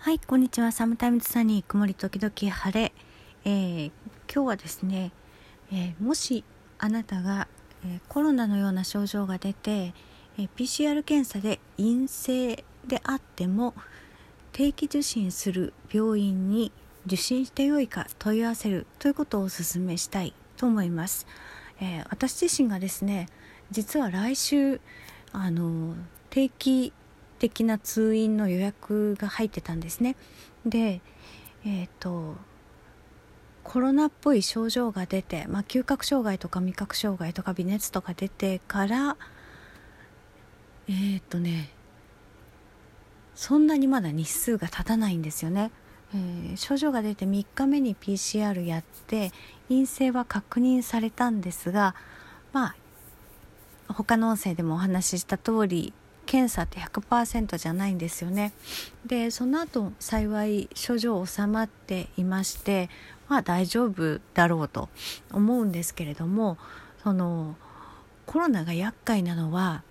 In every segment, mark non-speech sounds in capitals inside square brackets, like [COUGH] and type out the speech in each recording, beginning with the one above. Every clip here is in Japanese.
はい、こんにちは。サムタイムズサニー、曇り時々晴れ。えー、今日はですね、えー、もしあなたが、えー、コロナのような症状が出て、え PCR 検査で陰性であっても定期受診する病院に受診してよいか問い合わせるということをお勧めしたいと思います。え私自身がですね、実は来週あの定期的な通院の予約が入ってたんですね。で、えっ、ー、とコロナっぽい症状が出て、まあ、嗅覚障害とか味覚障害とか微熱とか出てからえっ、ー、とねそんなにまだ日数が経たないんですよね。えー、症状が出て3日目に PCR やって陰性は確認されたんですがまあ他の音声でもお話しした通り検査って100%じゃないんですよね。でその後幸い症状収まっていましてまあ大丈夫だろうと思うんですけれどもそのコロナが厄介なのは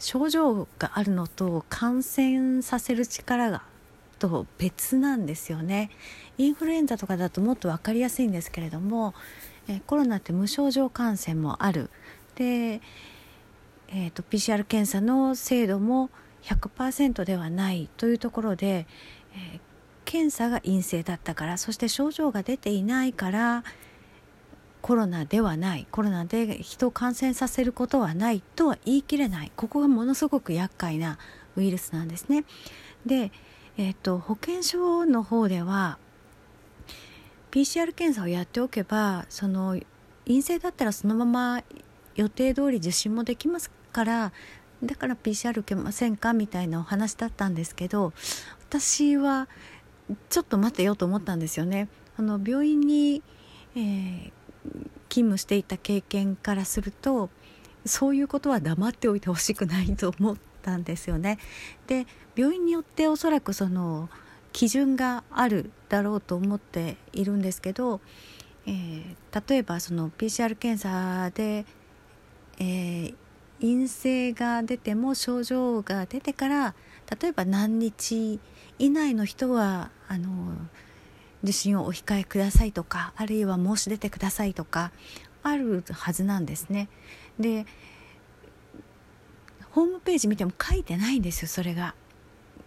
症状があるのと感染させる力がと別なんですよねインフルエンザとかだともっと分かりやすいんですけれどもえコロナって無症状感染もあるでえーと、PCR 検査の精度も100%ではないというところで、えー、検査が陰性だったからそして症状が出ていないからコロナではないコロナで人を感染させることはないとは言い切れないここがものすごく厄介なウイルスなんですね。で、えーと保健所の方では PCR 検査をやっておけばその陰性だったらそのまま予定通り受診もできますからだから PCR 受けませんかみたいなお話だったんですけど私はちょっと待てよと思ったんですよね。あの病院に、えー、勤務していた経験からするとそういうことは黙っておいてほしくないと思ったんですよね。で病院によっておそらくその基準があるだろうと思っているんですけど、えー、例えばその PCR 検査でえー、陰性が出ても症状が出てから例えば何日以内の人はあの受診をお控えくださいとかあるいは申し出てくださいとかあるはずなんですね。でホームページ見ても書いてないんですよそれが。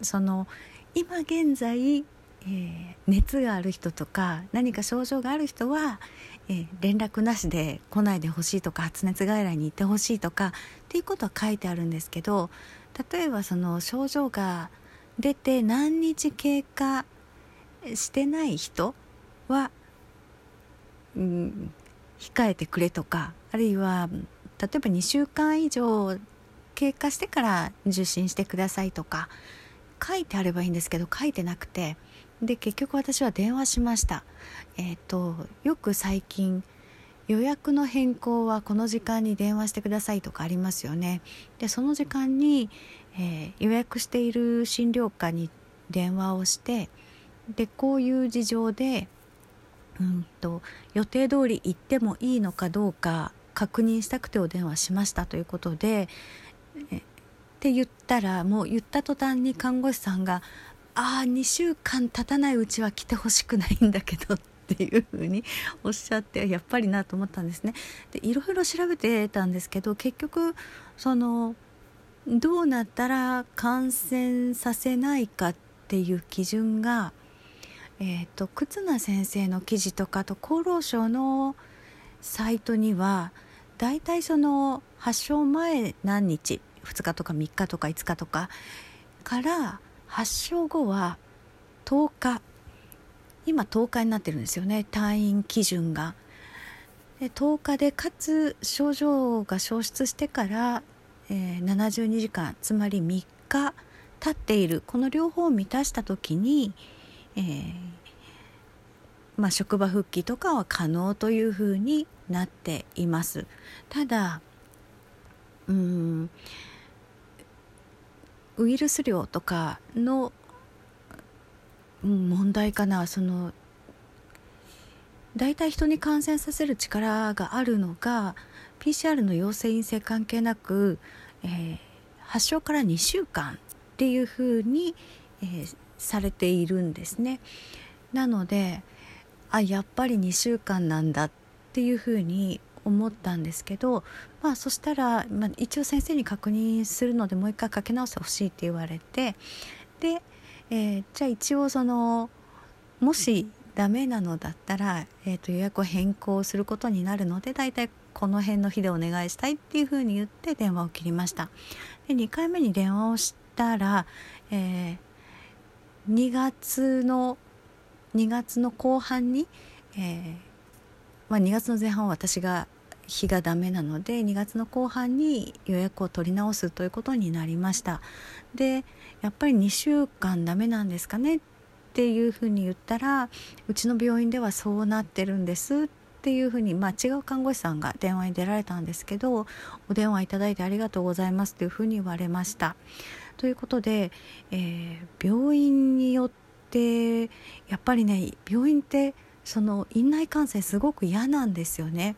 その今現在えー、熱がある人とか何か症状がある人は、えー、連絡なしで来ないでほしいとか発熱外来に行ってほしいとかっていうことは書いてあるんですけど例えばその症状が出て何日経過してない人は、うん、控えてくれとかあるいは例えば2週間以上経過してから受診してくださいとか書いてあればいいんですけど書いてなくてで結局私は電話しました。えっ、ー、とよく最近予約の変更はこの時間に電話してくださいとかありますよね。でその時間に、えー、予約している診療科に電話をしてでこういう事情でうんと予定通り行ってもいいのかどうか確認したくてお電話しましたということでえって言ったらもう言った途端に看護師さんがああ2週間経たないうちは来てほしくないんだけどっていうふうにおっしゃって [LAUGHS] やっぱりなと思ったんですね。でいろいろ調べてたんですけど結局そのどうなったら感染させないかっていう基準が、えーと、忽那先生の記事とかと厚労省のサイトにはだいたいその発症前何日2日とか3日とか5日とかから発症後は10日今10日になってるんですよね退院基準が。で10日でかつ症状が消失してから、えー、72時間つまり3日経っているこの両方を満たした時に、えー、まあ、職場復帰とかは可能というふうになっています。ただうんウイルス量とかの問題かなその大体人に感染させる力があるのが PCR の陽性陰性関係なく、えー、発症から2週間っていうふうに、えー、されているんですね。なのであやっぱり2週間なんだっていうふうに思ったんですけど、まあ、そしたら、まあ、一応先生に確認するのでもう一回かけ直してほしいって言われてで、えー、じゃあ一応そのもしダメなのだったら、えー、と予約を変更することになるのでだいたいこの辺の日でお願いしたいっていうふうに言って電話を切りました。で2回目に電話をしたら、えー、2月の2月の後半に、えーまあ、2月の前半は私が日がダメなので2月の後半に予約を取り直すということになりました。でやっぱり2週間ダメなんですかね？っていうふうに言ったらうちの病院ではそうなってるんです。っていうふうに、まあ、違う看護師さんが電話に出られたんですけどお電話いただいてありがとうございます。というふうに言われました。ということで、えー、病院によってやっぱりね病院ってその院内感染すごく嫌なんですよね。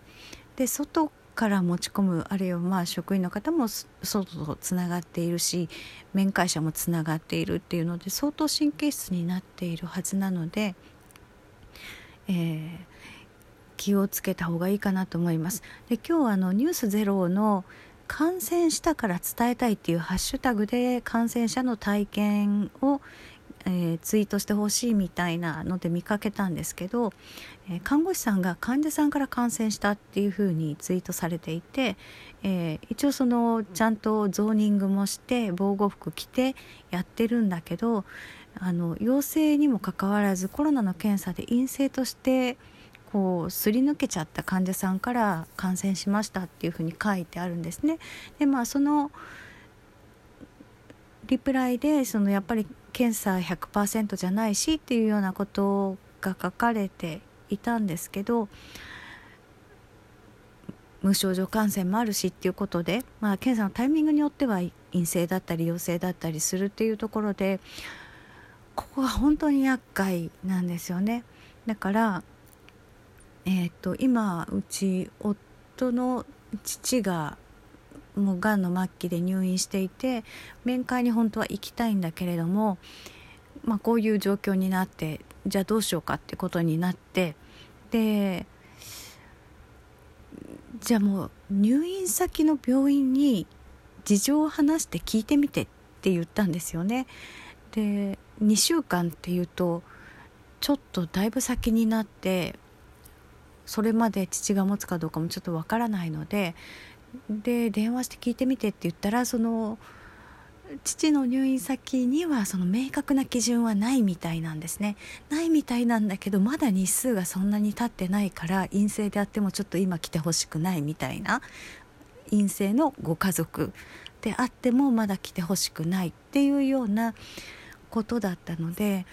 で外から持ち込むあるいはまあ職員の方も外とつながっているし面会者もつながっているっていうので相当神経質になっているはずなので、えー、気をつけた方がいいかなと思います。で今日あのニュースゼロの感染したから伝えたいっていうハッシュタグで感染者の体験をえー、ツイートしてほしいみたいなので見かけたんですけど、えー、看護師さんが患者さんから感染したっていうふうにツイートされていて、えー、一応そのちゃんとゾーニングもして防護服着てやってるんだけどあの陽性にもかかわらずコロナの検査で陰性としてこうすり抜けちゃった患者さんから感染しましたっていうふうに書いてあるんですね。でまあそのリプライでそのやっぱり検査100%じゃないしっていうようなことが書かれていたんですけど無症状感染もあるしっていうことで、まあ、検査のタイミングによっては陰性だったり陽性だったりするっていうところでここが本当に厄介なんですよね。だから、えーと今うち夫の父がもうがんの末期で入院していて面会に本当は行きたいんだけれども、まあ、こういう状況になってじゃあどうしようかってことになってでじゃあもう入院先の病院に事情を話して聞いてみてって言ったんですよね。で2週間っていうとちょっとだいぶ先になってそれまで父が持つかどうかもちょっとわからないのでで電話して聞いてみてって言ったらその父の入院先にはその明確な基準はないみたいなんですね。ないみたいなんだけどまだ日数がそんなに経ってないから陰性であってもちょっと今来てほしくないみたいな陰性のご家族であってもまだ来てほしくないっていうようなことだったので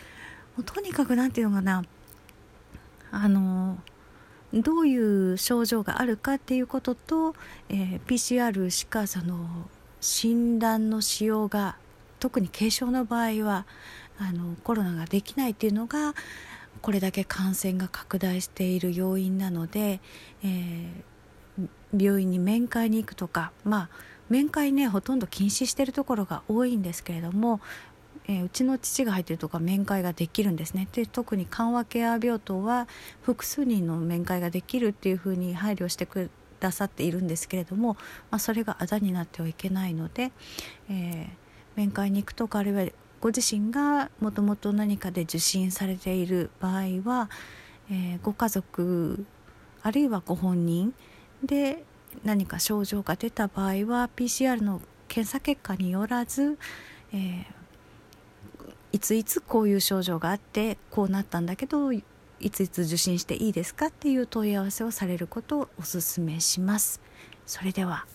もうとにかく何て言うのかなあのどういう症状があるかっていうことと、えー、PCR しかその診断のしようが特に軽症の場合はあのコロナができないっていうのがこれだけ感染が拡大している要因なので、えー、病院に面会に行くとかまあ面会ねほとんど禁止してるところが多いんですけれどもえー、うちの父が入ってるとか面会ができるんですね。で特に緩和ケア病棟は複数人の面会ができるっていうふうに配慮してくださっているんですけれども、まあ、それがあだになってはいけないので、えー、面会に行くとかあるいはご自身がもともと何かで受診されている場合は、えー、ご家族あるいはご本人で何か症状が出た場合は PCR の検査結果によらず、えー、いついつこういう症状があってこうなったんだけどいついつ受診していいですかっていう問い合わせをされることをおすすめします。それでは